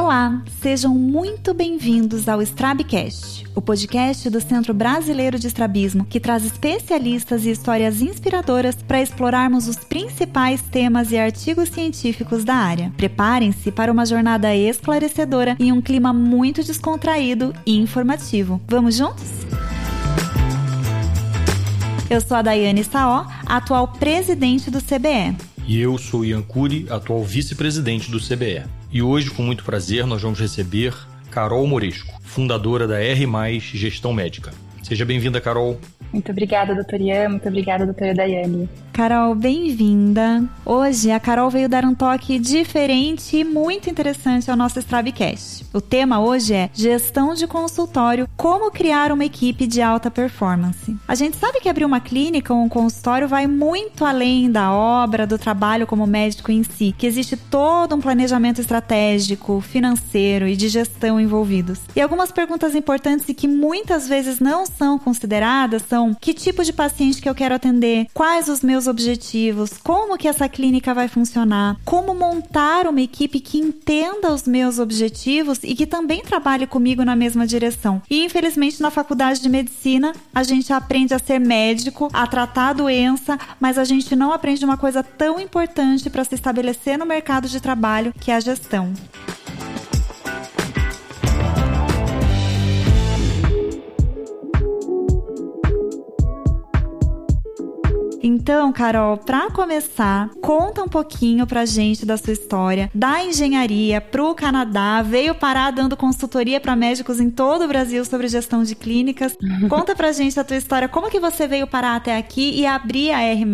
Olá, sejam muito bem-vindos ao Strabcast, o podcast do Centro Brasileiro de Estrabismo, que traz especialistas e histórias inspiradoras para explorarmos os principais temas e artigos científicos da área. Preparem-se para uma jornada esclarecedora em um clima muito descontraído e informativo. Vamos juntos? Eu sou a Daiane Saó, atual presidente do CBE. E eu sou Ian Cury, atual vice-presidente do CBE. E hoje, com muito prazer, nós vamos receber Carol Moresco, fundadora da R+, Gestão Médica. Seja bem-vinda, Carol. Muito obrigada, doutor Ian. Muito obrigada, doutora Daiane. Carol, bem-vinda. Hoje a Carol veio dar um toque diferente e muito interessante ao nosso Strabcast. O tema hoje é gestão de consultório, como criar uma equipe de alta performance. A gente sabe que abrir uma clínica ou um consultório vai muito além da obra, do trabalho como médico em si, que existe todo um planejamento estratégico, financeiro e de gestão envolvidos. E algumas perguntas importantes e que muitas vezes não são consideradas são: que tipo de paciente que eu quero atender? Quais os meus objetivos? Como que essa clínica vai funcionar? Como montar uma equipe que entenda os meus objetivos e que também trabalhe comigo na mesma direção. E infelizmente na faculdade de medicina a gente aprende a ser médico, a tratar a doença, mas a gente não aprende uma coisa tão importante para se estabelecer no mercado de trabalho, que é a gestão. Então, Carol, para começar, conta um pouquinho pra gente da sua história, da engenharia pro Canadá, veio parar dando consultoria para médicos em todo o Brasil sobre gestão de clínicas. Conta pra gente a tua história, como que você veio parar até aqui e abrir a R+.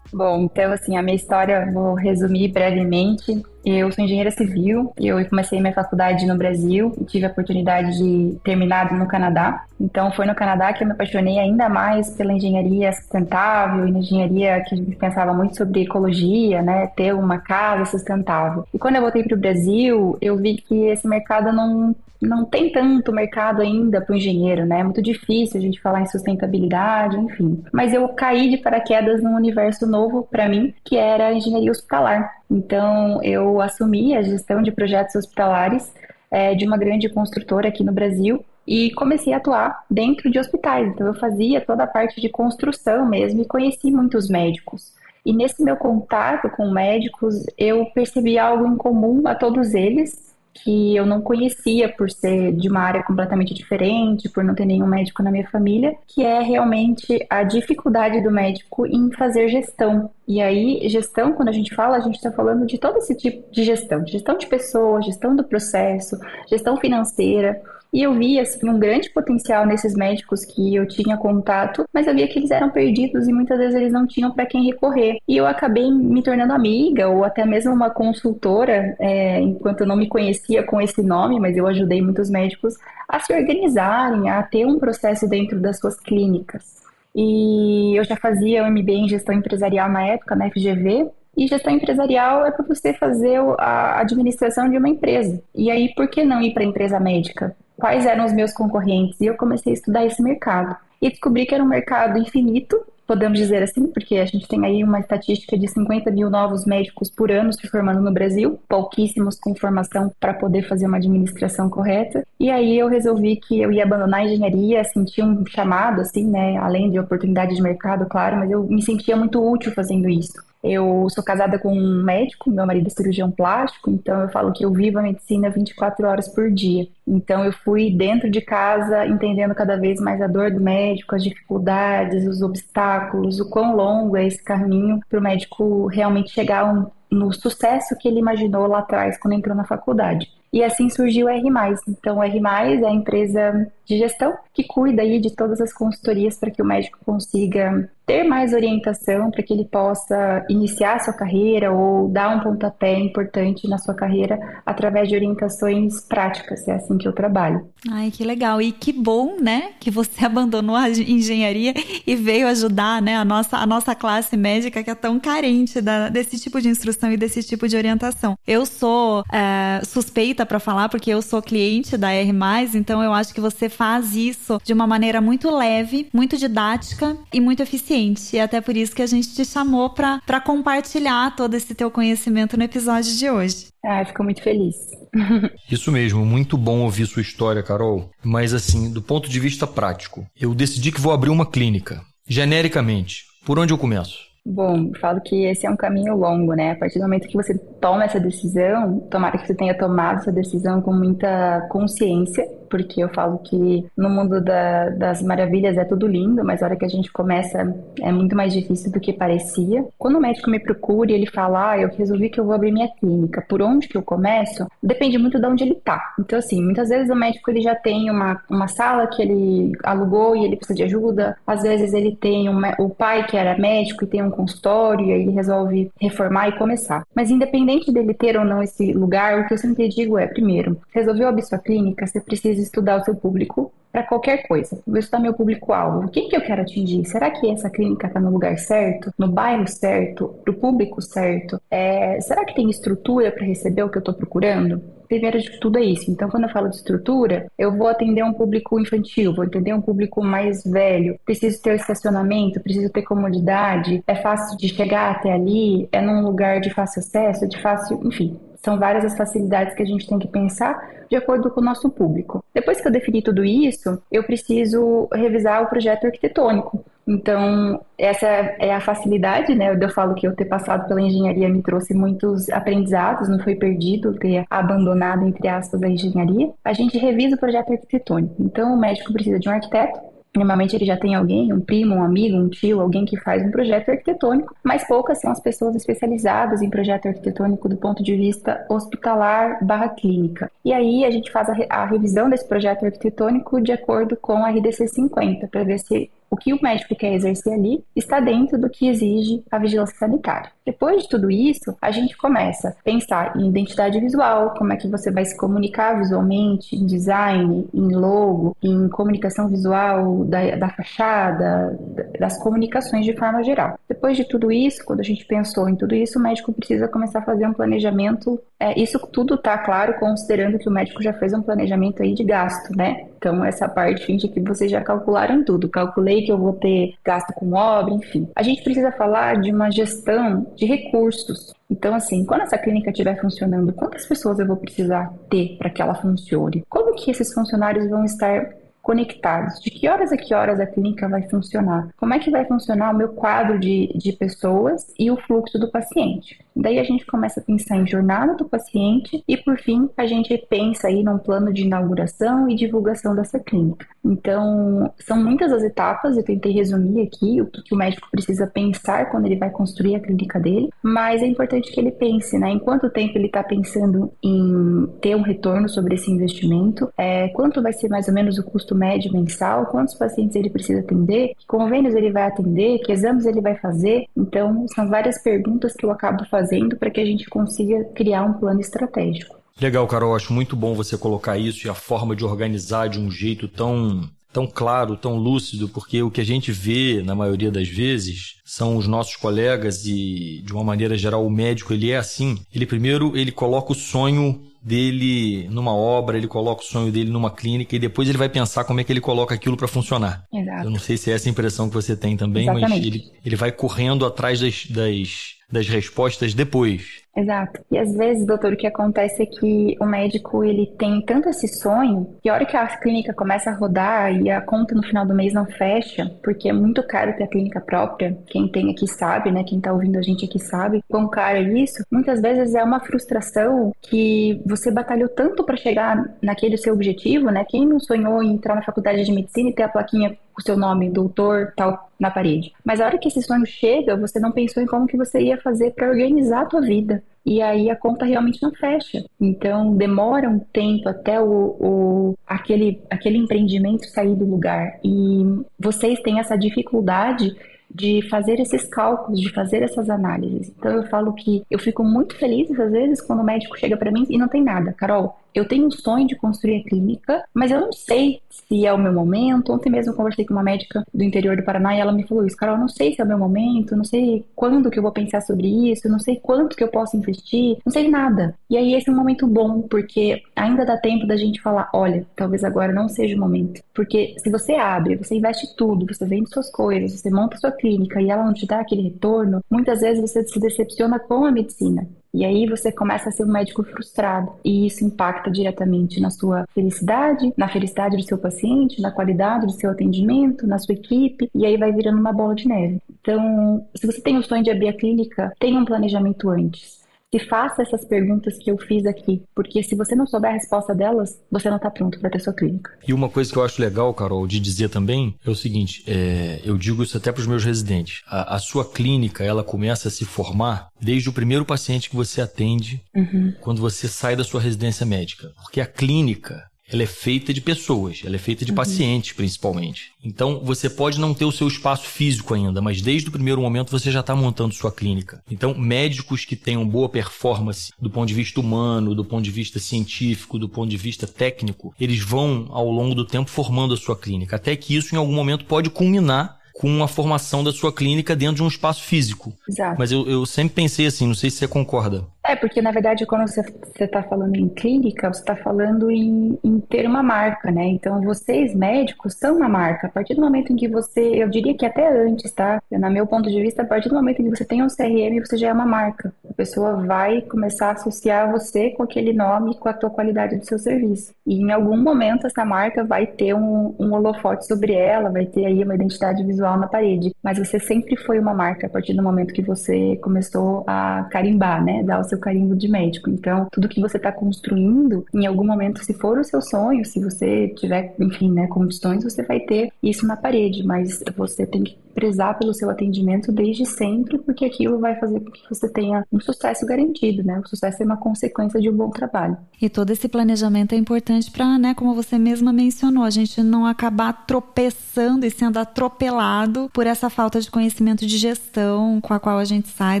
Bom, então assim, a minha história vou resumir brevemente. Eu sou engenheira civil, eu comecei minha faculdade no Brasil e tive a oportunidade de terminar no Canadá. Então foi no Canadá que eu me apaixonei ainda mais pela engenharia sustentável engenharia que pensava muito sobre ecologia, né, ter uma casa sustentável. E quando eu voltei para o Brasil, eu vi que esse mercado não não tem tanto mercado ainda para o engenheiro, né? É muito difícil a gente falar em sustentabilidade, enfim. Mas eu caí de paraquedas num universo novo para mim, que era a engenharia hospitalar. Então, eu assumi a gestão de projetos hospitalares é, de uma grande construtora aqui no Brasil e comecei a atuar dentro de hospitais. Então, eu fazia toda a parte de construção mesmo e conheci muitos médicos. E nesse meu contato com médicos, eu percebi algo em comum a todos eles, que eu não conhecia por ser de uma área completamente diferente, por não ter nenhum médico na minha família, que é realmente a dificuldade do médico em fazer gestão. E aí, gestão, quando a gente fala, a gente está falando de todo esse tipo de gestão, gestão de pessoas, gestão do processo, gestão financeira. E eu via assim, um grande potencial nesses médicos que eu tinha contato, mas eu via que eles eram perdidos e muitas vezes eles não tinham para quem recorrer. E eu acabei me tornando amiga ou até mesmo uma consultora, é, enquanto eu não me conhecia com esse nome, mas eu ajudei muitos médicos a se organizarem, a ter um processo dentro das suas clínicas. E eu já fazia o MBA em gestão empresarial na época, na FGV, e gestão empresarial é para você fazer a administração de uma empresa. E aí, por que não ir para a empresa médica? Quais eram os meus concorrentes e eu comecei a estudar esse mercado. E descobri que era um mercado infinito, podemos dizer assim, porque a gente tem aí uma estatística de 50 mil novos médicos por ano se formando no Brasil, pouquíssimos com formação para poder fazer uma administração correta. E aí eu resolvi que eu ia abandonar a engenharia, senti um chamado, assim, né, além de oportunidade de mercado, claro, mas eu me sentia muito útil fazendo isso. Eu sou casada com um médico, meu marido é cirurgião plástico, então eu falo que eu vivo a medicina 24 horas por dia. Então eu fui dentro de casa entendendo cada vez mais a dor do médico, as dificuldades, os obstáculos, o quão longo é esse caminho para o médico realmente chegar no sucesso que ele imaginou lá atrás quando entrou na faculdade. E assim surgiu o R+. Então, o R+, é a empresa de gestão que cuida aí de todas as consultorias para que o médico consiga ter mais orientação para que ele possa iniciar sua carreira ou dar um pontapé importante na sua carreira através de orientações práticas. É assim que eu trabalho. Ai, que legal. E que bom, né, que você abandonou a engenharia e veio ajudar, né, a nossa, a nossa classe médica que é tão carente da, desse tipo de instrução e desse tipo de orientação. Eu sou é, suspeita para falar porque eu sou cliente da R+, então eu acho que você faz isso de uma maneira muito leve, muito didática e muito eficiente e é até por isso que a gente te chamou para compartilhar todo esse teu conhecimento no episódio de hoje. Ah, fico muito feliz. Isso mesmo, muito bom ouvir sua história, Carol. Mas assim, do ponto de vista prático, eu decidi que vou abrir uma clínica. Genericamente, por onde eu começo? Bom, falo que esse é um caminho longo, né? A partir do momento que você toma essa decisão, tomara que você tenha tomado essa decisão com muita consciência porque eu falo que no mundo da, das maravilhas é tudo lindo, mas a hora que a gente começa é muito mais difícil do que parecia. Quando o médico me procura e ele fala, ah, eu resolvi que eu vou abrir minha clínica, por onde que eu começo? Depende muito de onde ele tá. Então, assim, muitas vezes o médico ele já tem uma, uma sala que ele alugou e ele precisa de ajuda. Às vezes ele tem o pai que era médico e tem um consultório e aí ele resolve reformar e começar. Mas independente dele ter ou não esse lugar, o que eu sempre digo é, primeiro, resolveu abrir sua clínica, você precisa estudar o seu público para qualquer coisa. Vou estudar meu público-alvo. Quem que eu quero atingir? Será que essa clínica está no lugar certo? No bairro certo? Para o público certo? É, será que tem estrutura para receber o que eu estou procurando? Primeiro de tudo é isso. Então, quando eu falo de estrutura, eu vou atender um público infantil, vou atender um público mais velho. Preciso ter estacionamento, preciso ter comodidade, é fácil de chegar até ali, é num lugar de fácil acesso, de fácil, enfim. São várias as facilidades que a gente tem que pensar de acordo com o nosso público. Depois que eu defini tudo isso, eu preciso revisar o projeto arquitetônico. Então, essa é a facilidade, né? Eu falo que eu ter passado pela engenharia me trouxe muitos aprendizados, não foi perdido ter abandonado, entre aspas, a engenharia. A gente revisa o projeto arquitetônico. Então, o médico precisa de um arquiteto, Normalmente ele já tem alguém, um primo, um amigo, um tio, alguém que faz um projeto arquitetônico, mas poucas são as pessoas especializadas em projeto arquitetônico do ponto de vista hospitalar barra clínica. E aí a gente faz a, a revisão desse projeto arquitetônico de acordo com a RDC 50, para ver se o que o médico quer exercer ali está dentro do que exige a vigilância sanitária. Depois de tudo isso, a gente começa a pensar em identidade visual, como é que você vai se comunicar visualmente, em design, em logo, em comunicação visual da, da fachada, das comunicações de forma geral. Depois de tudo isso, quando a gente pensou em tudo isso, o médico precisa começar a fazer um planejamento. É, isso tudo está claro, considerando que o médico já fez um planejamento aí de gasto, né? Então, essa parte finge que vocês já calcularam tudo. Calculei que eu vou ter gasto com obra, enfim. A gente precisa falar de uma gestão de recursos. Então, assim, quando essa clínica estiver funcionando, quantas pessoas eu vou precisar ter para que ela funcione? Como que esses funcionários vão estar conectados. De que horas a que horas a clínica vai funcionar? Como é que vai funcionar o meu quadro de, de pessoas e o fluxo do paciente? Daí a gente começa a pensar em jornada do paciente e, por fim, a gente pensa aí num plano de inauguração e divulgação dessa clínica. Então, são muitas as etapas, eu tentei resumir aqui o que, que o médico precisa pensar quando ele vai construir a clínica dele, mas é importante que ele pense, né? Em quanto tempo ele está pensando em ter um retorno sobre esse investimento, é, quanto vai ser mais ou menos o custo médio mensal, quantos pacientes ele precisa atender, que convênios ele vai atender, que exames ele vai fazer. Então, são várias perguntas que eu acabo fazendo para que a gente consiga criar um plano estratégico. Legal, Carol. Acho muito bom você colocar isso e a forma de organizar de um jeito tão tão claro, tão lúcido, porque o que a gente vê na maioria das vezes são os nossos colegas e de uma maneira geral o médico ele é assim. Ele primeiro ele coloca o sonho dele numa obra, ele coloca o sonho dele numa clínica e depois ele vai pensar como é que ele coloca aquilo para funcionar. Exato. Eu não sei se é essa a impressão que você tem também, Exatamente. mas ele, ele vai correndo atrás das, das, das respostas depois. Exato. E às vezes, doutor, o que acontece é que o médico ele tem tanto esse sonho que a hora que a clínica começa a rodar e a conta no final do mês não fecha, porque é muito caro ter a clínica própria. Quem tem aqui sabe, né? Quem tá ouvindo a gente aqui sabe quão caro é isso. Muitas vezes é uma frustração que você batalhou tanto para chegar naquele seu objetivo, né? Quem não sonhou em entrar na faculdade de medicina e ter a plaquinha o seu nome, doutor, tal, na parede. Mas a hora que esse sonho chega, você não pensou em como que você ia fazer para organizar a tua vida e aí a conta realmente não fecha. Então demora um tempo até o, o, aquele, aquele empreendimento sair do lugar. E vocês têm essa dificuldade de fazer esses cálculos, de fazer essas análises. Então eu falo que eu fico muito feliz às vezes quando o médico chega para mim e não tem nada. Carol, eu tenho um sonho de construir a clínica, mas eu não sei se é o meu momento. Ontem mesmo eu conversei com uma médica do interior do Paraná e ela me falou isso, Carol, não sei se é o meu momento, não sei quando que eu vou pensar sobre isso, não sei quanto que eu posso investir, não sei nada. E aí esse é um momento bom, porque ainda dá tempo da gente falar, olha, talvez agora não seja o momento. Porque se você abre, você investe tudo, você vende suas coisas, você monta sua clínica e ela não te dá aquele retorno, muitas vezes você se decepciona com a medicina. E aí você começa a ser um médico frustrado. E isso impacta diretamente na sua felicidade, na felicidade do seu paciente, na qualidade do seu atendimento, na sua equipe, e aí vai virando uma bola de neve. Então, se você tem o sonho de abrir a clínica, tenha um planejamento antes se faça essas perguntas que eu fiz aqui, porque se você não souber a resposta delas, você não está pronto para ter sua clínica. E uma coisa que eu acho legal, Carol, de dizer também é o seguinte: é, eu digo isso até para os meus residentes. A, a, sua clínica ela começa a se formar desde o primeiro paciente que você atende, uhum. quando você sai da sua residência médica, porque a clínica ela é feita de pessoas, ela é feita de uhum. pacientes, principalmente. Então, você pode não ter o seu espaço físico ainda, mas desde o primeiro momento você já está montando sua clínica. Então, médicos que tenham boa performance do ponto de vista humano, do ponto de vista científico, do ponto de vista técnico, eles vão, ao longo do tempo, formando a sua clínica. Até que isso, em algum momento, pode culminar com a formação da sua clínica dentro de um espaço físico. Exato. Mas eu, eu sempre pensei assim, não sei se você concorda. É, porque na verdade quando você está falando em clínica, você está falando em, em, ter uma marca, né? Então vocês médicos são uma marca. A partir do momento em que você, eu diria que até antes, tá? Na meu ponto de vista, a partir do momento em que você tem um CRM, você já é uma marca. A pessoa vai começar a associar você com aquele nome, com a tua qualidade do seu serviço. E em algum momento essa marca vai ter um, um holofote sobre ela, vai ter aí uma identidade visual na parede. Mas você sempre foi uma marca a partir do momento que você começou a carimbar, né? Dar o seu carimbo de médico. Então, tudo que você está construindo, em algum momento, se for o seu sonho, se você tiver, enfim, né, condições, você vai ter isso na parede, mas você tem que prezar pelo seu atendimento desde sempre, porque aquilo vai fazer com que você tenha um sucesso garantido, né? O sucesso é uma consequência de um bom trabalho. E todo esse planejamento é importante para, né, como você mesma mencionou, a gente não acabar tropeçando e sendo atropelado por essa falta de conhecimento de gestão com a qual a gente sai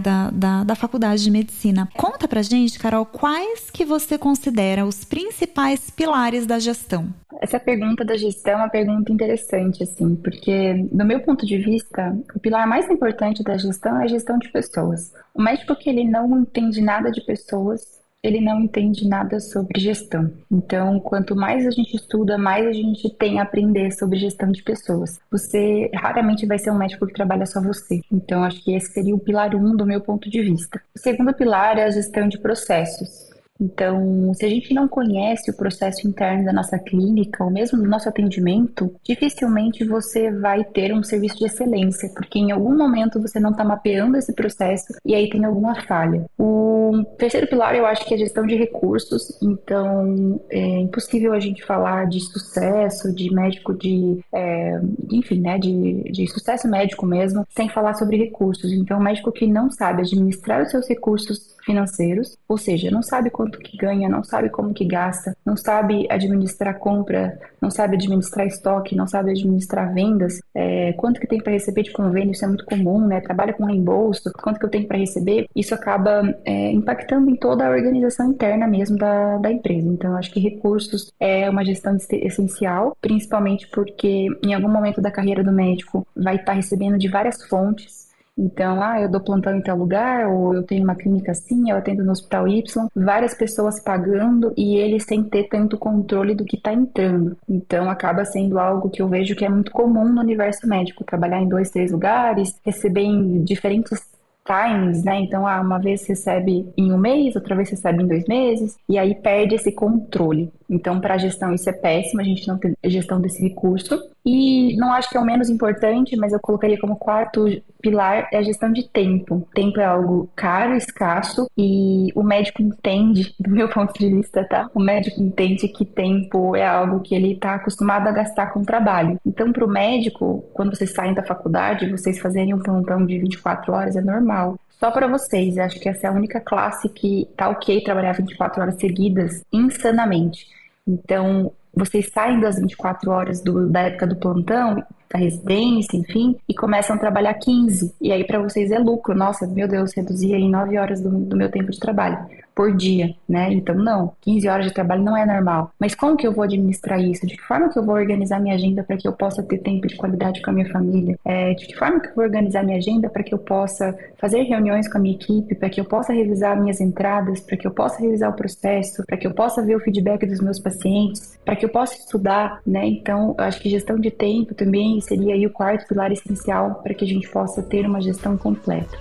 da, da, da faculdade de medicina. Conta pra gente, Carol, quais que você considera os principais pilares da gestão? Essa pergunta da gestão é uma pergunta interessante, assim, porque, do meu ponto de vista, o pilar mais importante da gestão é a gestão de pessoas. O médico que ele não entende nada de pessoas, ele não entende nada sobre gestão. Então, quanto mais a gente estuda, mais a gente tem a aprender sobre gestão de pessoas. Você raramente vai ser um médico que trabalha só você. Então, acho que esse seria o pilar um do meu ponto de vista. O segundo pilar é a gestão de processos. Então, se a gente não conhece o processo interno da nossa clínica, ou mesmo do nosso atendimento, dificilmente você vai ter um serviço de excelência, porque em algum momento você não está mapeando esse processo e aí tem alguma falha. O terceiro pilar eu acho que é a gestão de recursos, então é impossível a gente falar de sucesso, de médico de, é, enfim, né, de, de sucesso médico mesmo, sem falar sobre recursos. Então, o médico que não sabe administrar os seus recursos financeiros, ou seja, não sabe quanto que ganha, não sabe como que gasta, não sabe administrar compra, não sabe administrar estoque, não sabe administrar vendas, é, quanto que tem para receber de convênio, isso é muito comum, né? Trabalha com reembolso, quanto que eu tenho para receber, isso acaba é, impactando em toda a organização interna mesmo da, da empresa. Então, acho que recursos é uma gestão essencial, principalmente porque em algum momento da carreira do médico vai estar tá recebendo de várias fontes então, ah, eu dou plantão em tal lugar, ou eu tenho uma clínica assim, eu atendo no hospital Y, várias pessoas pagando e ele sem ter tanto controle do que está entrando. Então, acaba sendo algo que eu vejo que é muito comum no universo médico, trabalhar em dois, três lugares, receber em diferentes times, né? Então, ah, uma vez recebe em um mês, outra vez recebe em dois meses, e aí perde esse controle. Então, para a gestão, isso é péssimo, a gente não tem gestão desse recurso. E não acho que é o menos importante, mas eu colocaria como quarto pilar é a gestão de tempo. Tempo é algo caro, escasso, e o médico entende, do meu ponto de vista, tá? O médico entende que tempo é algo que ele está acostumado a gastar com trabalho. Então, para o médico, quando vocês saem da faculdade, vocês fazerem um plantão de 24 horas é normal. Só para vocês, acho que essa é a única classe que tá ok trabalhar 24 horas seguidas insanamente. Então, vocês saem das 24 horas do, da época do plantão, da residência, enfim, e começam a trabalhar 15. E aí para vocês é lucro. Nossa, meu Deus, reduzia em 9 horas do, do meu tempo de trabalho por dia, né? Então, não, 15 horas de trabalho não é normal. Mas como que eu vou administrar isso? De que forma que eu vou organizar minha agenda para que eu possa ter tempo de qualidade com a minha família? É, de que forma que eu vou organizar minha agenda para que eu possa fazer reuniões com a minha equipe, para que eu possa revisar minhas entradas, para que eu possa revisar o processo, para que eu possa ver o feedback dos meus pacientes, para que eu possa estudar, né? Então, eu acho que gestão de tempo também seria aí o quarto pilar essencial para que a gente possa ter uma gestão completa.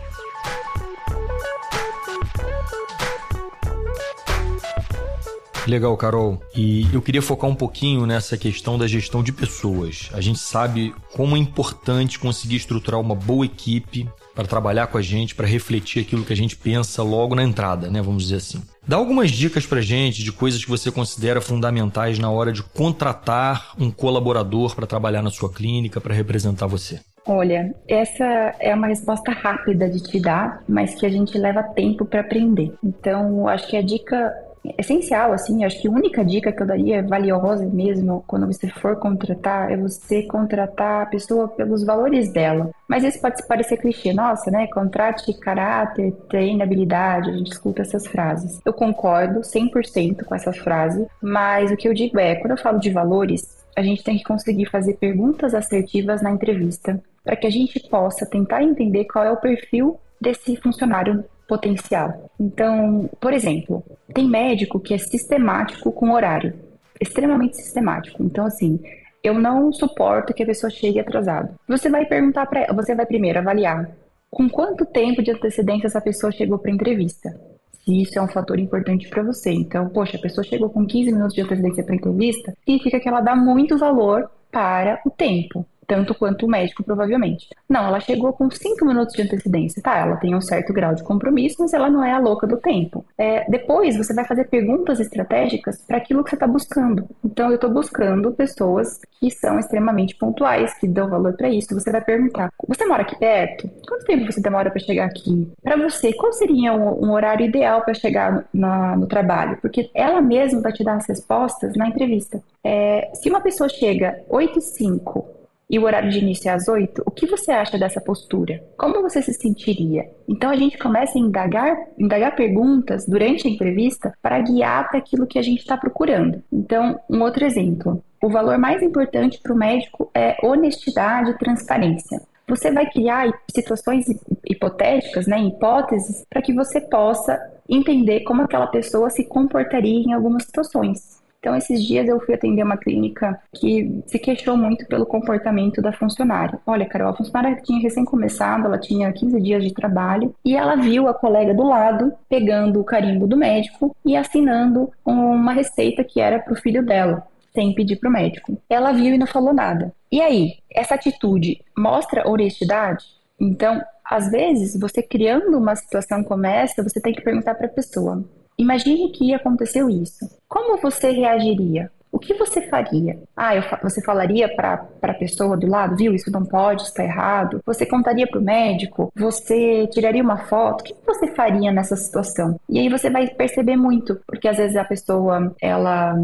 Legal, Carol. E eu queria focar um pouquinho nessa questão da gestão de pessoas. A gente sabe como é importante conseguir estruturar uma boa equipe para trabalhar com a gente, para refletir aquilo que a gente pensa logo na entrada, né? Vamos dizer assim. Dá algumas dicas pra gente de coisas que você considera fundamentais na hora de contratar um colaborador para trabalhar na sua clínica, para representar você. Olha, essa é uma resposta rápida de te dar, mas que a gente leva tempo para aprender. Então, acho que a dica essencial, assim, acho que a única dica que eu daria, valiosa mesmo, quando você for contratar, é você contratar a pessoa pelos valores dela. Mas isso pode parecer clichê, nossa, né? Contrate caráter, treine habilidade, a gente escuta essas frases. Eu concordo 100% com essa frase, mas o que eu digo é, quando eu falo de valores, a gente tem que conseguir fazer perguntas assertivas na entrevista, para que a gente possa tentar entender qual é o perfil desse funcionário potencial. Então, por exemplo, tem médico que é sistemático com horário, extremamente sistemático. Então, assim, eu não suporto que a pessoa chegue atrasada. Você vai perguntar para ela, você vai primeiro avaliar com quanto tempo de antecedência essa pessoa chegou para entrevista. Se isso é um fator importante para você. Então, poxa, a pessoa chegou com 15 minutos de antecedência para entrevista, significa que ela dá muito valor para o tempo tanto quanto o médico, provavelmente. Não, ela chegou com cinco minutos de antecedência. Tá, ela tem um certo grau de compromisso, mas ela não é a louca do tempo. É, depois, você vai fazer perguntas estratégicas para aquilo que você está buscando. Então, eu estou buscando pessoas que são extremamente pontuais, que dão valor para isso. Você vai perguntar: você mora aqui perto? Quanto tempo você demora para chegar aqui? Para você, qual seria um, um horário ideal para chegar no, no, trabalho? Porque ela mesma vai te dar as respostas na entrevista. É, se uma pessoa chega 8 e 5 e o horário de início é às 8, o que você acha dessa postura? Como você se sentiria? Então a gente começa a indagar, indagar perguntas durante a entrevista para guiar para aquilo que a gente está procurando. Então, um outro exemplo. O valor mais importante para o médico é honestidade e transparência. Você vai criar situações hipotéticas, né, hipóteses, para que você possa entender como aquela pessoa se comportaria em algumas situações. Então, esses dias eu fui atender uma clínica que se queixou muito pelo comportamento da funcionária. Olha, Carol, a funcionária tinha recém começado, ela tinha 15 dias de trabalho e ela viu a colega do lado pegando o carimbo do médico e assinando uma receita que era para o filho dela sem pedir para o médico. Ela viu e não falou nada. E aí, essa atitude mostra honestidade? Então, às vezes, você criando uma situação como essa, você tem que perguntar para a pessoa: Imagine que aconteceu isso. Como você reagiria? O que você faria? Ah, eu, você falaria para a pessoa do lado, viu, isso não pode, está errado. Você contaria para o médico? Você tiraria uma foto? O que você faria nessa situação? E aí você vai perceber muito, porque às vezes a pessoa, ela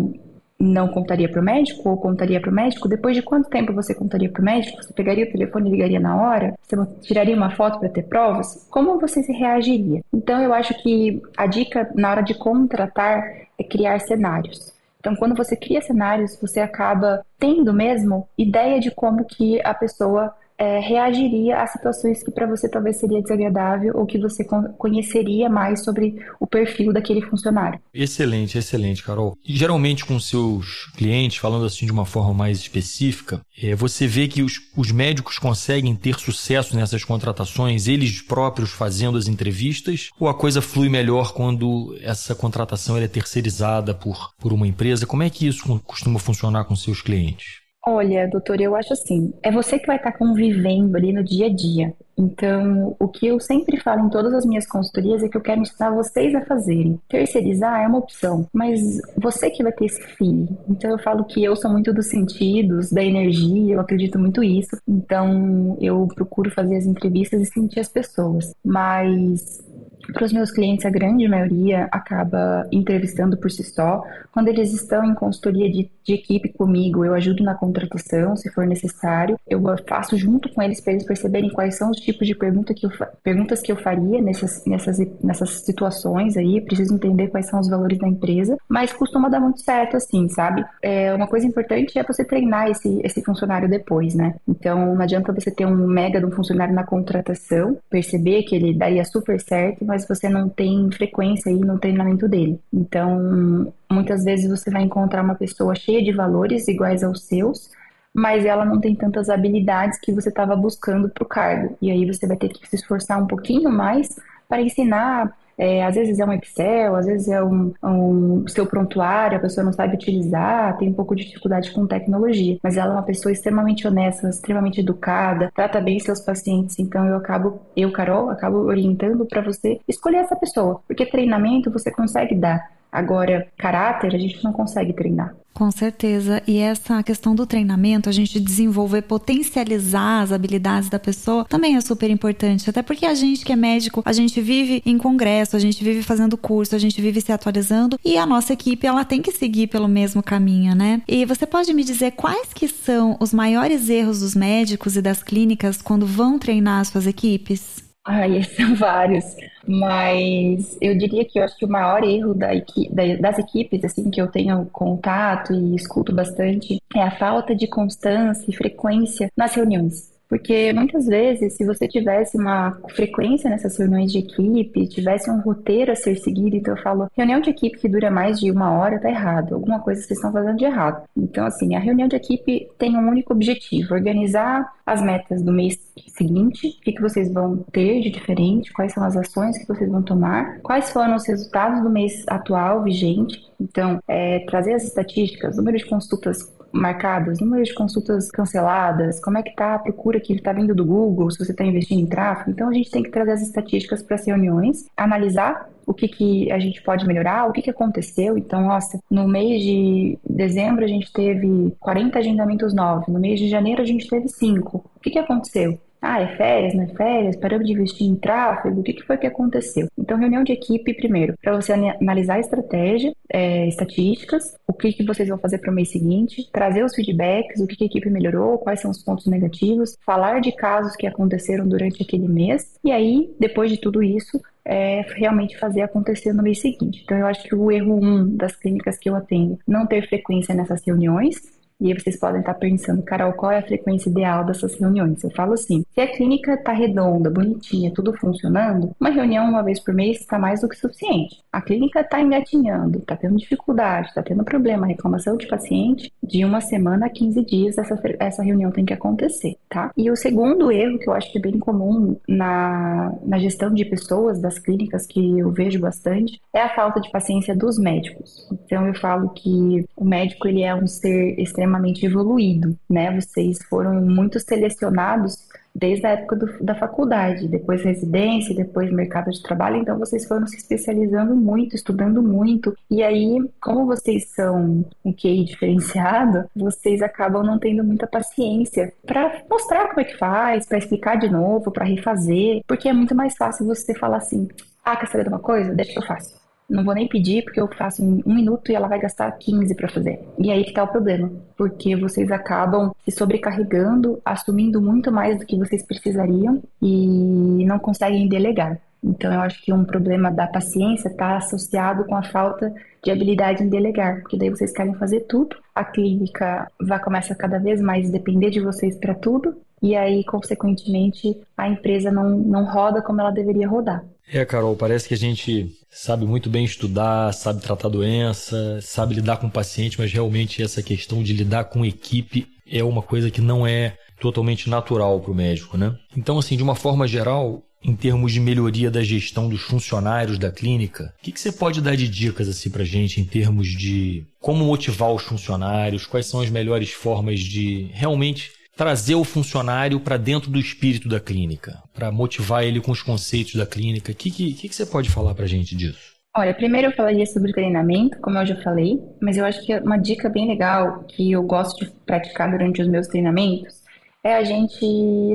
não contaria para o médico ou contaria para o médico? Depois de quanto tempo você contaria para o médico? Você pegaria o telefone e ligaria na hora? Você tiraria uma foto para ter provas? Como você se reagiria? Então, eu acho que a dica na hora de contratar é criar cenários. Então, quando você cria cenários, você acaba tendo mesmo ideia de como que a pessoa é, reagiria a situações que para você talvez seria desagradável ou que você conheceria mais sobre o perfil daquele funcionário. Excelente, excelente, Carol. E, geralmente com seus clientes, falando assim de uma forma mais específica, é, você vê que os, os médicos conseguem ter sucesso nessas contratações, eles próprios fazendo as entrevistas, ou a coisa flui melhor quando essa contratação é terceirizada por, por uma empresa? Como é que isso costuma funcionar com seus clientes? Olha, doutor, eu acho assim, é você que vai estar convivendo ali no dia a dia. Então, o que eu sempre falo em todas as minhas consultorias é que eu quero ensinar vocês a fazerem. Terceirizar é uma opção, mas você que vai ter esse filho. Então, eu falo que eu sou muito dos sentidos, da energia, eu acredito muito nisso. Então, eu procuro fazer as entrevistas e sentir as pessoas. Mas para os meus clientes, a grande maioria acaba entrevistando por si só. Quando eles estão em consultoria de, de equipe comigo, eu ajudo na contratação, se for necessário. Eu faço junto com eles para eles perceberem quais são os tipos de pergunta que eu, perguntas que eu faria nessas, nessas, nessas situações aí. Preciso entender quais são os valores da empresa, mas costuma dar muito certo assim, sabe? É, uma coisa importante é você treinar esse, esse funcionário depois, né? Então, não adianta você ter um mega de um funcionário na contratação, perceber que ele daria super certo, mas você não tem frequência aí no treinamento dele. Então, muitas vezes você vai encontrar uma pessoa cheia de valores iguais aos seus, mas ela não tem tantas habilidades que você estava buscando para o cargo. E aí você vai ter que se esforçar um pouquinho mais para ensinar É, às vezes é um Excel, às vezes é um, um seu prontuário, a pessoa não sabe utilizar, tem um pouco de dificuldade com tecnologia, mas ela é uma pessoa extremamente honesta, extremamente educada, trata bem seus pacientes, então eu acabo, eu, Carol, acabo orientando para você escolher essa pessoa, porque treinamento você consegue dar. Agora, caráter a gente não consegue treinar. Com certeza. E essa questão do treinamento, a gente desenvolver, potencializar as habilidades da pessoa, também é super importante. Até porque a gente que é médico, a gente vive em congresso, a gente vive fazendo curso, a gente vive se atualizando e a nossa equipe, ela tem que seguir pelo mesmo caminho, né? E você pode me dizer quais que são os maiores erros dos médicos e das clínicas quando vão treinar as suas equipes? Ai, são vários. Mas eu diria que eu acho que o maior erro da equi das equipes, assim, que eu tenho contato e escuto bastante, é a falta de constância e frequência nas reuniões. Porque muitas vezes, se você tivesse uma frequência nessas reuniões de equipe, tivesse um roteiro a ser seguido, então eu falo, reunião de equipe que dura mais de uma hora tá errado, alguma coisa vocês estão fazendo de errado. Então, assim, a reunião de equipe tem um único objetivo: organizar as metas do mês seguinte, o que, vocês vão ter de diferente, quais são as ações que vocês vão tomar, quais foram os resultados do mês atual, vigente. Então, é, trazer as estatísticas, número de consultas marcadas, número de consultas canceladas, como é que está a procura que está vindo do Google, se você está investindo em tráfego. Então a gente tem que trazer as estatísticas para as reuniões, analisar o que, que a gente pode melhorar, o que, que aconteceu. Então, nossa, no mês de dezembro a gente teve 40 agendamentos novos, no mês de janeiro a gente teve 5. O que, que aconteceu? Ah, é férias, não é férias? Paramos de investir em tráfego? O que, que foi que aconteceu? Então, reunião de equipe primeiro, para você analisar a estratégia, é, estatísticas, o que, que vocês vão fazer para o mês seguinte, trazer os feedbacks, o que, que a equipe melhorou, quais são os pontos negativos, falar de casos que aconteceram durante aquele mês, e aí, depois de tudo isso, é, realmente fazer acontecer no mês seguinte. Então, eu acho que o erro um das clínicas que eu atendo, não ter frequência nessas reuniões, e aí vocês podem estar pensando, Carol, qual é a frequência ideal dessas reuniões? Eu falo assim, se a clínica está redonda, bonitinha, tudo funcionando, uma reunião uma vez por mês está mais do que suficiente. A clínica está engatinhando, está tendo dificuldade, está tendo problema, reclamação de paciente, de uma semana a 15 dias essa, essa reunião tem que acontecer, tá? E o segundo erro que eu acho que é bem comum na, na gestão de pessoas das clínicas, que eu vejo bastante, é a falta de paciência dos médicos. Então eu falo que o médico ele é um ser extremamente evoluído, né? Vocês foram muito selecionados desde a época do, da faculdade, depois residência, depois mercado de trabalho, então vocês foram se especializando muito, estudando muito, e aí, como vocês são um QI diferenciado, vocês acabam não tendo muita paciência para mostrar como é que faz, para explicar de novo, para refazer, porque é muito mais fácil você falar assim: ah, quer saber de uma coisa? Deixa que eu faço. Não vou nem pedir porque eu faço em um minuto e ela vai gastar 15 para fazer. E aí que tá o problema, porque vocês acabam se sobrecarregando, assumindo muito mais do que vocês precisariam e não conseguem delegar. Então eu acho que um problema da paciência está associado com a falta de habilidade em delegar, porque daí vocês querem fazer tudo, a clínica vai começar cada vez mais depender de vocês para tudo, e aí, consequentemente, a empresa não, não roda como ela deveria rodar. É, Carol, parece que a gente sabe muito bem estudar, sabe tratar doença, sabe lidar com paciente, mas realmente essa questão de lidar com equipe é uma coisa que não é totalmente natural para o médico, né? Então, assim, de uma forma geral, em termos de melhoria da gestão dos funcionários da clínica, o que, que você pode dar de dicas assim para gente em termos de como motivar os funcionários, quais são as melhores formas de realmente trazer o funcionário para dentro do espírito da clínica, para motivar ele com os conceitos da clínica. O que, que, que, você pode falar para a gente disso? Olha, primeiro eu falaria sobre treinamento, como eu já falei, mas eu acho que uma dica bem legal que eu gosto de praticar durante os meus treinamentos é a gente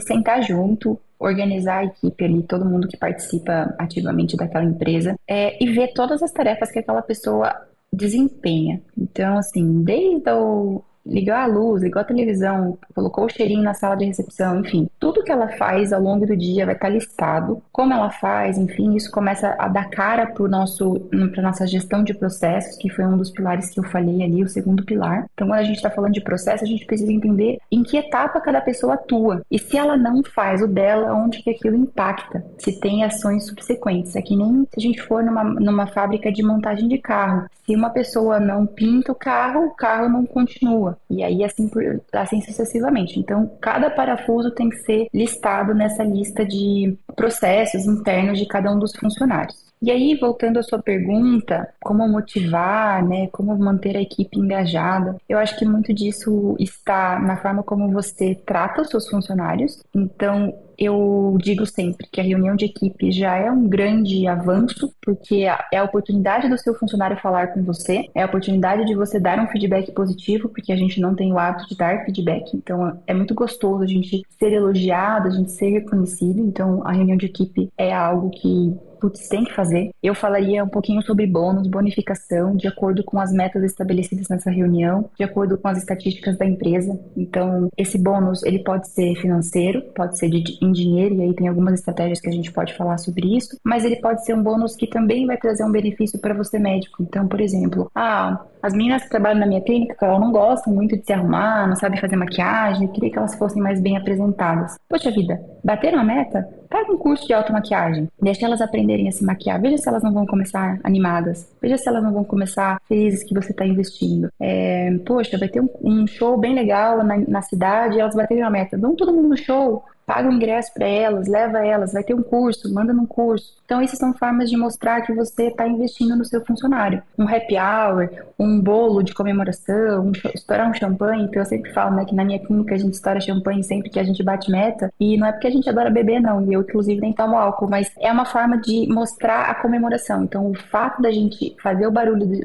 sentar junto, organizar a equipe ali, todo mundo que participa ativamente daquela empresa, é, e ver todas as tarefas que aquela pessoa desempenha. Então, assim, desde o ligou a luz, ligou a televisão, colocou o cheirinho na sala de recepção, enfim, tudo que ela faz ao longo do dia vai estar listado, como ela faz, enfim, isso começa a dar cara para nosso, para nossa gestão de processos, que foi um dos pilares que eu falei ali, o segundo pilar. Então, quando a gente está falando de processo, a gente precisa entender em que etapa cada pessoa atua e se ela não faz o dela, onde que aquilo impacta, se tem ações subsequentes. É que nem se a gente for numa, numa fábrica de montagem de carro, se uma pessoa não pinta o carro, o carro não continua. E aí assim, assim sucessivamente. Então, cada parafuso tem que ser listado nessa lista de processos internos de cada um dos funcionários. E aí, voltando à sua pergunta, como motivar, né, como manter a equipe engajada, eu acho que muito disso está na forma como você trata os seus funcionários. Então, eu digo sempre que a reunião de equipe já é um grande avanço, porque é a oportunidade do seu funcionário falar com você, é a oportunidade de você dar um feedback positivo, porque a gente não tem o hábito de dar feedback, então é muito gostoso a gente ser elogiado, a gente ser reconhecido, então a reunião de equipe é algo que putz, tem que fazer. Eu falaria um pouquinho sobre bônus, bonificação, de acordo com as metas estabelecidas nessa reunião, de acordo com as estatísticas da empresa. Então, esse bônus, ele pode ser financeiro, pode ser de, dinheiro, e aí tem algumas estratégias que a gente pode falar sobre isso, mas ele pode ser um bônus que também vai trazer um benefício para você médico. Então, por exemplo, ah, as meninas que trabalham na minha clínica, elas não gostam muito de se arrumar, não sabem fazer maquiagem, eu queria que elas fossem mais bem apresentadas. Poxa vida, bateram a meta? Paga um curso de automaquiagem. Deixa elas aprenderem a se maquiar. Veja se elas não vão começar animadas. Veja se elas não vão começar felizes que você está investindo. É, poxa, vai ter um, um, show bem legal na, na cidade elas bateram a meta. Vão todo mundo no show paga o ingresso para elas, leva elas, vai ter um curso, manda num curso. Então, essas são formas de mostrar que você está investindo no seu funcionário. Um happy hour, um bolo de comemoração, um, estourar um champanhe. Então, eu sempre falo né, que na minha clínica a gente estoura champanhe sempre que a gente bate meta. E não é porque a gente adora beber, não. E eu, inclusive, nem tomo álcool, mas é uma forma de mostrar a comemoração. Então, o fato da gente fazer o barulho de,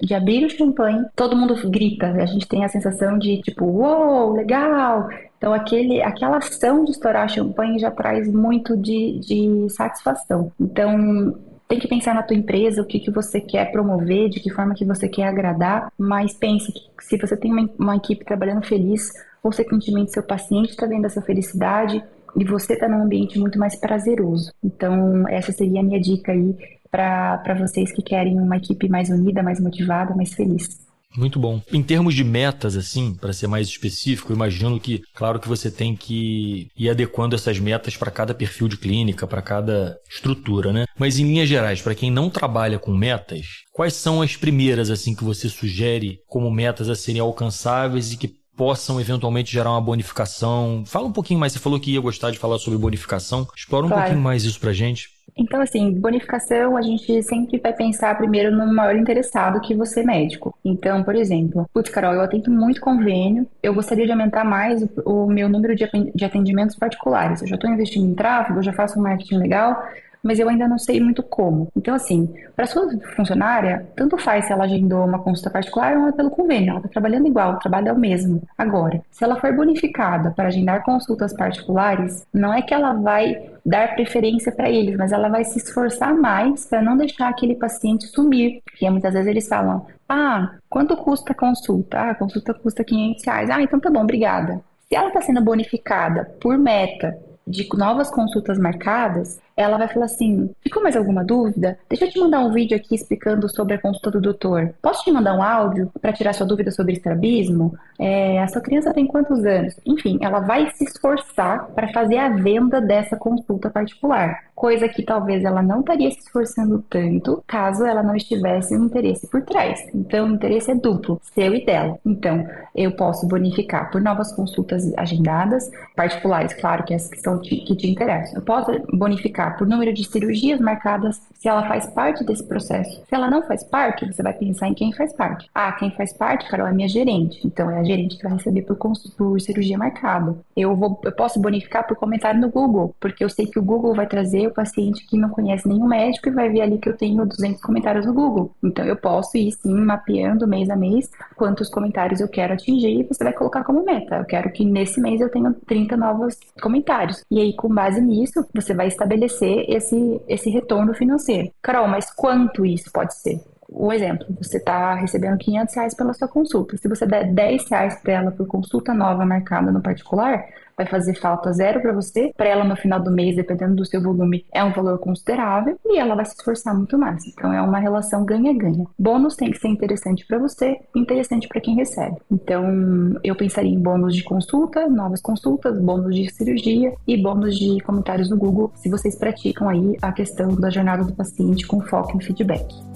de abrir o champanhe, todo mundo grita. A gente tem a sensação de tipo, uou, wow, legal, então, aquele, aquela ação de estourar champanhe já traz muito de, de satisfação. Então, tem que pensar na tua empresa, o que, que você quer promover, de que forma que você quer agradar, mas pense que se você tem uma, uma equipe trabalhando feliz, consequentemente seu paciente está vendo essa felicidade e você está num ambiente muito mais prazeroso. Então, essa seria a minha dica aí para vocês que querem uma equipe mais unida, mais motivada, mais feliz. Muito bom. Em termos de metas, assim, para ser mais específico, imagino que, claro que você tem que ir adequando essas metas para cada perfil de clínica, para cada estrutura, né? Mas em linhas gerais, para quem não trabalha com metas, quais são as primeiras, assim, que você sugere como metas a serem alcançáveis e que possam eventualmente gerar uma bonificação? Fala um pouquinho mais, você falou que ia gostar de falar sobre bonificação. Explora um claro. pouquinho mais isso pra gente. Então, assim, bonificação, a gente sempre vai pensar primeiro no maior interessado que você, médico. Então, por exemplo, putz, Carol, eu atendo muito convênio, eu gostaria de aumentar mais o, o meu número de atendimentos particulares. Eu já estou investindo em tráfego, eu já faço um marketing legal, mas eu ainda não sei muito como. Então, assim, para sua funcionária, tanto faz se ela agendou uma consulta particular ou pelo convênio, ela está trabalhando igual, o trabalho é o mesmo. Agora, se ela for bonificada para agendar consultas particulares, não é que ela vai dar preferência para eles, mas ela vai se esforçar mais para não deixar aquele paciente sumir. Porque muitas vezes eles falam: Ah, quanto custa a consulta? Ah, a consulta custa 500 reais. Ah, então tá bom, obrigada. Se ela está sendo bonificada por meta de novas consultas marcadas, ela vai falar assim: ficou mais alguma dúvida? Deixa eu te mandar um vídeo aqui explicando sobre a consulta do doutor. Posso te mandar um áudio para tirar sua dúvida sobre estrabismo? É, a sua criança tem quantos anos? Enfim, ela vai se esforçar para fazer a venda dessa consulta particular, coisa que talvez ela não estaria se esforçando tanto caso ela não estivesse um interesse por trás. Então, o interesse é duplo, seu e dela. Então, eu posso bonificar por novas consultas agendadas, particulares, claro que as que, são, que te interessam. Eu posso bonificar por número de cirurgias marcadas, se ela faz parte desse processo. Se ela não faz parte, você vai pensar em quem faz parte. Ah, quem faz parte, Carol, é minha gerente. Então é a gerente que vai receber por, por cirurgia marcada. Eu, vou, eu posso bonificar por comentário no Google, porque eu sei que o Google vai trazer o paciente que não conhece nenhum médico e vai ver ali que eu tenho 200 comentários no Google. Então eu posso ir sim mapeando mês a mês quantos comentários eu quero atingir e você vai colocar como meta. Eu quero que nesse mês eu tenha 30 novos comentários. E aí, com base nisso, você vai estabelecer oferecer esse, esse retorno financeiro. Carol, mas quanto isso pode ser? Um exemplo, você está recebendo 500 reais pela sua consulta. Se você der 10 reais para ela por consulta nova marcada no particular, vai fazer falta zero para você, para ela no final do mês, dependendo do seu volume, é um valor considerável e ela vai se esforçar muito mais. Então é uma relação ganha-ganha. Bônus tem que ser interessante para você, interessante para quem recebe. Então eu pensaria em bônus de consulta, novas consultas, bônus de cirurgia e bônus de comentários no Google, se vocês praticam aí a questão da jornada do paciente com foco em feedback.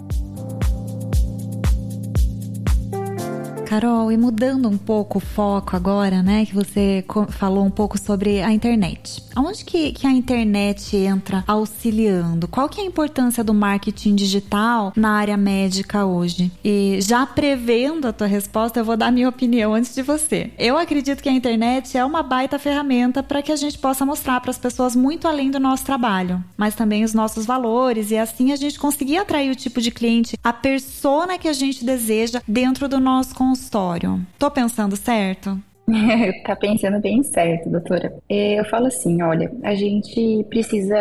Carol, e mudando um pouco o foco agora, né, que você falou um pouco sobre a internet. Aonde que, que a internet entra auxiliando? Qual que é a importância do marketing digital na área médica hoje? E já prevendo a tua resposta, eu vou dar minha opinião antes de você. Eu acredito que a internet é uma baita ferramenta para que a gente possa mostrar para as pessoas muito além do nosso trabalho, mas também os nossos valores e assim a gente conseguir atrair o tipo de cliente, a persona que a gente deseja dentro do nosso consultório. Tô pensando certo? tá pensando bem certo, doutora. É, eu falo assim, olha, a gente precisa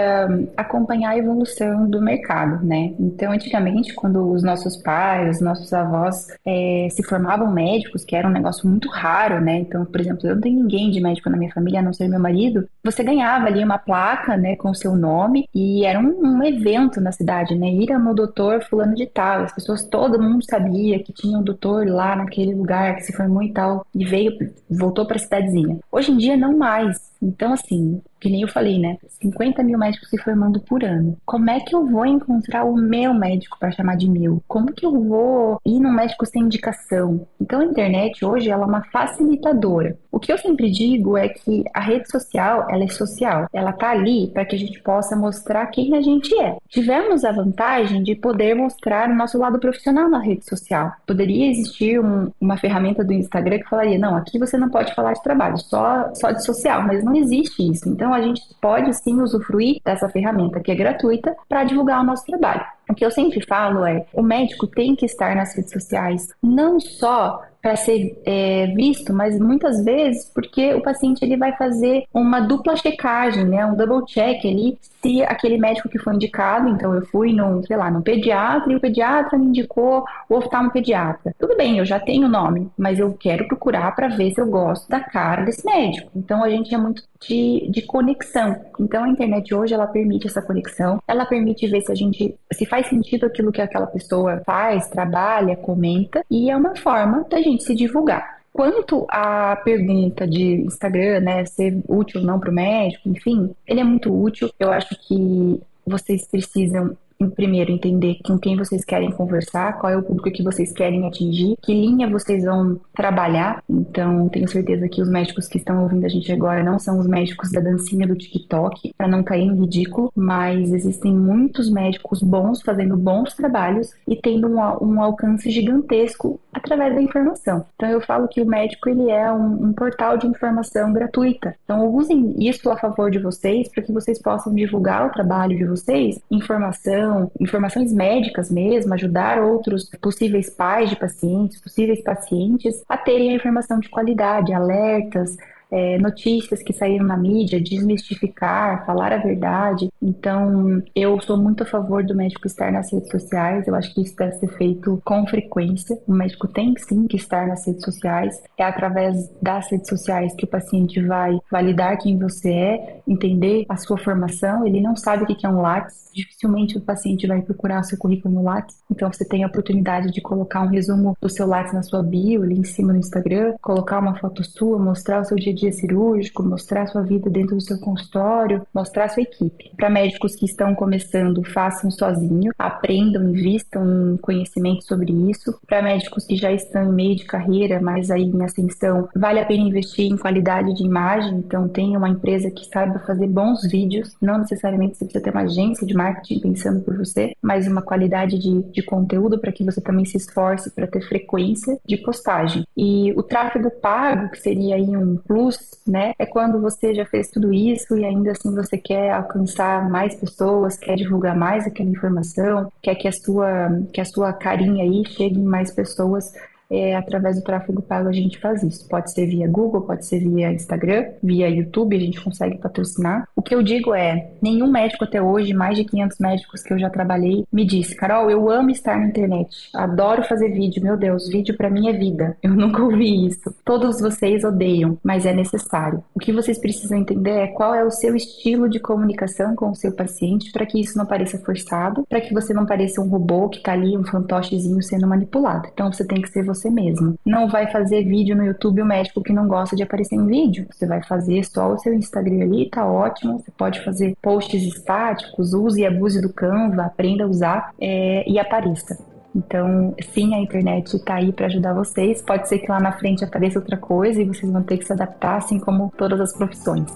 acompanhar a evolução do mercado, né? Então, antigamente, quando os nossos pais, os nossos avós é, se formavam médicos, que era um negócio muito raro, né? Então, por exemplo, eu não tenho ninguém de médico na minha família, a não ser meu marido. Você ganhava ali uma placa, né, com o seu nome e era um, um evento na cidade, né? Ir no doutor fulano de tal. As pessoas, todo mundo sabia que tinha um doutor lá naquele lugar que se formou e tal e veio voltou para a cidadezinha. Hoje em dia, não mais. Então, assim, que nem eu falei, né? 50 mil médicos se formando por ano. Como é que eu vou encontrar o meu médico para chamar de meu? Como que eu vou ir num médico sem indicação? Então, a internet hoje ela é uma facilitadora. O que eu sempre digo é que a rede social, ela é social. Ela tá ali para que a gente possa mostrar quem a gente é. Tivemos a vantagem de poder mostrar o nosso lado profissional na rede social. Poderia existir um, uma ferramenta do Instagram que falaria: não, aqui você não pode falar de trabalho, só, só de social, mas não existe isso. Então a gente pode sim usufruir dessa ferramenta que é gratuita para divulgar o nosso trabalho. O que eu sempre falo é: o médico tem que estar nas redes sociais, não só para ser é, visto, mas muitas vezes porque o paciente ele vai fazer uma dupla checagem, né, um double check ali, se aquele médico que foi indicado, então eu fui num, sei lá, num pediatra e o pediatra me indicou o oftalmopediatra. Tudo bem, eu já tenho o nome, mas eu quero procurar para ver se eu gosto da cara desse médico. Então a gente é muito de, de conexão. Então a internet hoje ela permite essa conexão, ela permite ver se a gente se faz sentido aquilo que aquela pessoa faz, trabalha, comenta, e é uma forma da gente se divulgar. Quanto à pergunta de Instagram, né, ser útil ou não para o médico, enfim, ele é muito útil. Eu acho que vocês precisam primeiro entender com quem vocês querem conversar, qual é o público que vocês querem atingir, que linha vocês vão trabalhar. Então, tenho certeza que os médicos que estão ouvindo a gente agora não são os médicos da dancinha do TikTok, para não cair em ridículo, mas existem muitos médicos bons fazendo bons trabalhos e tendo um, um alcance gigantesco através da informação. Então, eu falo que o médico ele é um, um portal de informação gratuita. Então, usem isso a favor de vocês para que vocês possam divulgar o trabalho de vocês, informação informação, informações médicas mesmo, ajudar outros possíveis pais de pacientes, possíveis pacientes a terem a informação de qualidade, alertas, é, notícias que saíram na mídia, desmistificar, falar a verdade. Então, eu sou muito a favor do médico estar nas redes sociais. Eu acho que isso deve ser feito com frequência. O médico tem sim que estar nas redes sociais. É através das redes sociais que o paciente vai validar quem você é, entender a sua formação. Ele não sabe o que é um Lattes. Dificilmente o paciente vai procurar o seu currículo no Lattes. Então, você tem a oportunidade de colocar um resumo do seu Lattes na sua bio, ali em cima no Instagram, colocar uma foto sua, mostrar o seu dia dia cirúrgico, mostrar sua vida dentro do seu consultório, mostrar sua equipe. Para médicos que estão começando, façam sozinho, aprendam, invistam em conhecimento sobre isso. Para médicos que já estão em meio de carreira, mas aí em ascensão, vale a pena investir em qualidade de imagem, então tenha uma empresa que saiba fazer bons vídeos, não necessariamente você precisa ter uma agência de marketing pensando por você, mas uma qualidade de, de conteúdo para que você também se esforce para ter frequência de postagem. E o tráfego pago, que seria aí um plus né? É quando você já fez tudo isso e ainda assim você quer alcançar mais pessoas, quer divulgar mais aquela informação, quer que a sua, que a sua carinha aí chegue em mais pessoas é, através do tráfego pago a gente faz isso. Pode ser via Google, pode ser via Instagram, via YouTube, a gente consegue patrocinar. O que eu digo é, nenhum médico até hoje, mais de 500 médicos que eu já trabalhei, me disse, Carol, eu amo estar na internet, adoro fazer vídeo, meu Deus, vídeo para mim é vida. Eu nunca ouvi isso. Todos vocês odeiam, mas é necessário. O que vocês precisam entender é qual é o seu estilo de comunicação com o seu paciente para que isso não pareça forçado, para que você não pareça um robô que tá ali, um fantochezinho sendo manipulado. Então você tem que ser você você mesmo. Não vai fazer vídeo no YouTube o médico que não gosta de aparecer em vídeo. Você vai fazer só o seu Instagram ali, tá ótimo. Você pode fazer posts estáticos, use e abuse do Canva, aprenda a usar é, e apareça. Então, sim, a internet está aí para ajudar vocês. Pode ser que lá na frente apareça outra coisa e vocês vão ter que se adaptar, assim como todas as profissões.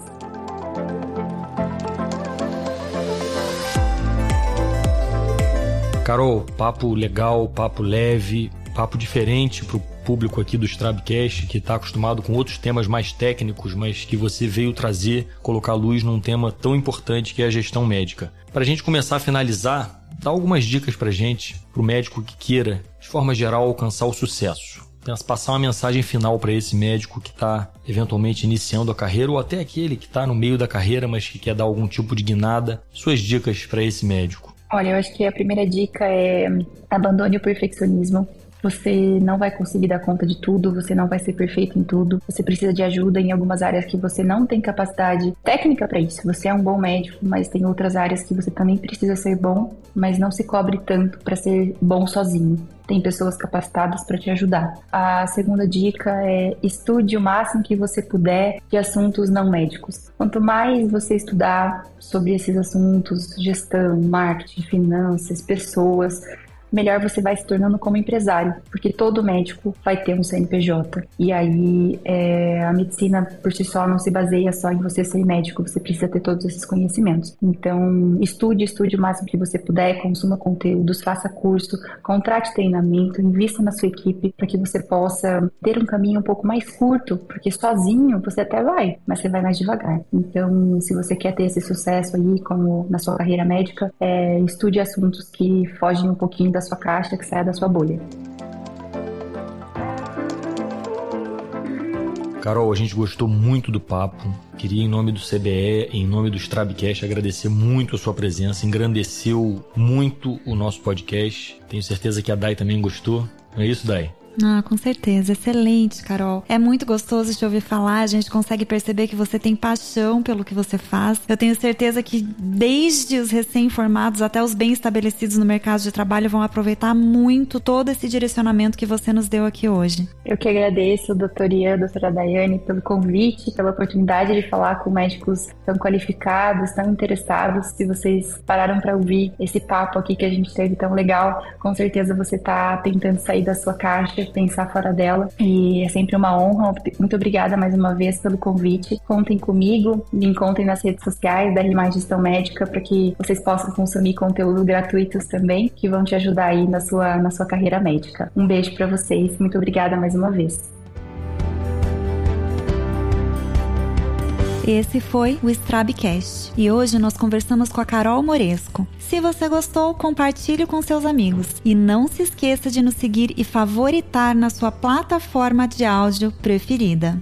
Carol, papo legal, papo leve, papo diferente para o público aqui do Strabcast, que está acostumado com outros temas mais técnicos, mas que você veio trazer, colocar luz num tema tão importante que é a gestão médica. Para a gente começar a finalizar, dá algumas dicas para gente, para o médico que queira, de forma geral, alcançar o sucesso. Passar uma mensagem final para esse médico que está eventualmente iniciando a carreira ou até aquele que está no meio da carreira, mas que quer dar algum tipo de guinada. Suas dicas para esse médico. Olha, eu acho que a primeira dica é abandone o perfeccionismo. Você não vai conseguir dar conta de tudo, você não vai ser perfeito em tudo. Você precisa de ajuda em algumas áreas que você não tem capacidade técnica para isso. Você é um bom médico, mas tem outras áreas que você também precisa ser bom, mas não se cobre tanto para ser bom sozinho tem pessoas capacitadas para te ajudar. A segunda dica é estude o máximo que você puder de assuntos não médicos. Quanto mais você estudar sobre esses assuntos, gestão, marketing, finanças, pessoas, melhor você vai se tornando como empresário, porque todo médico vai ter um CNPJ. E aí é, a medicina por si só não se baseia só em você ser médico, você precisa ter todos esses conhecimentos. Então, estude, estude o máximo que você puder, consuma conteúdos, faça curso, contrate treinamento, invista na sua equipe para que você possa ter um caminho um pouco mais curto, porque sozinho você até vai, mas você vai mais devagar. Então, se você quer ter esse sucesso aí, como na sua carreira médica, é, estude assuntos que fogem um pouquinho da sua caixa, que saia da sua bolha. Carol, a gente gostou muito do papo. Queria, em nome do CBE, em nome do Strabcast, agradecer muito a sua presença. Engrandeceu muito o nosso podcast. Tenho certeza que a Dai também gostou. Não é isso, Dai? Ah, com certeza. Excelente, Carol. É muito gostoso te ouvir falar. A gente consegue perceber que você tem paixão pelo que você faz. Eu tenho certeza que desde os recém-formados até os bem estabelecidos no mercado de trabalho vão aproveitar muito todo esse direcionamento que você nos deu aqui hoje. Eu que agradeço, doutora Ian, doutora Daiane, pelo convite, pela oportunidade de falar com médicos tão qualificados, tão interessados. Se vocês pararam para ouvir esse papo aqui que a gente teve tão legal, com certeza você está tentando sair da sua caixa pensar fora dela. E é sempre uma honra. Muito obrigada mais uma vez pelo convite. Contem comigo, me encontrem nas redes sociais da Rimar Gestão Médica para que vocês possam consumir conteúdo gratuitos também, que vão te ajudar aí na sua, na sua carreira médica. Um beijo para vocês. Muito obrigada mais uma vez. Esse foi o Strabcast e hoje nós conversamos com a Carol Moresco. Se você gostou, compartilhe com seus amigos e não se esqueça de nos seguir e favoritar na sua plataforma de áudio preferida.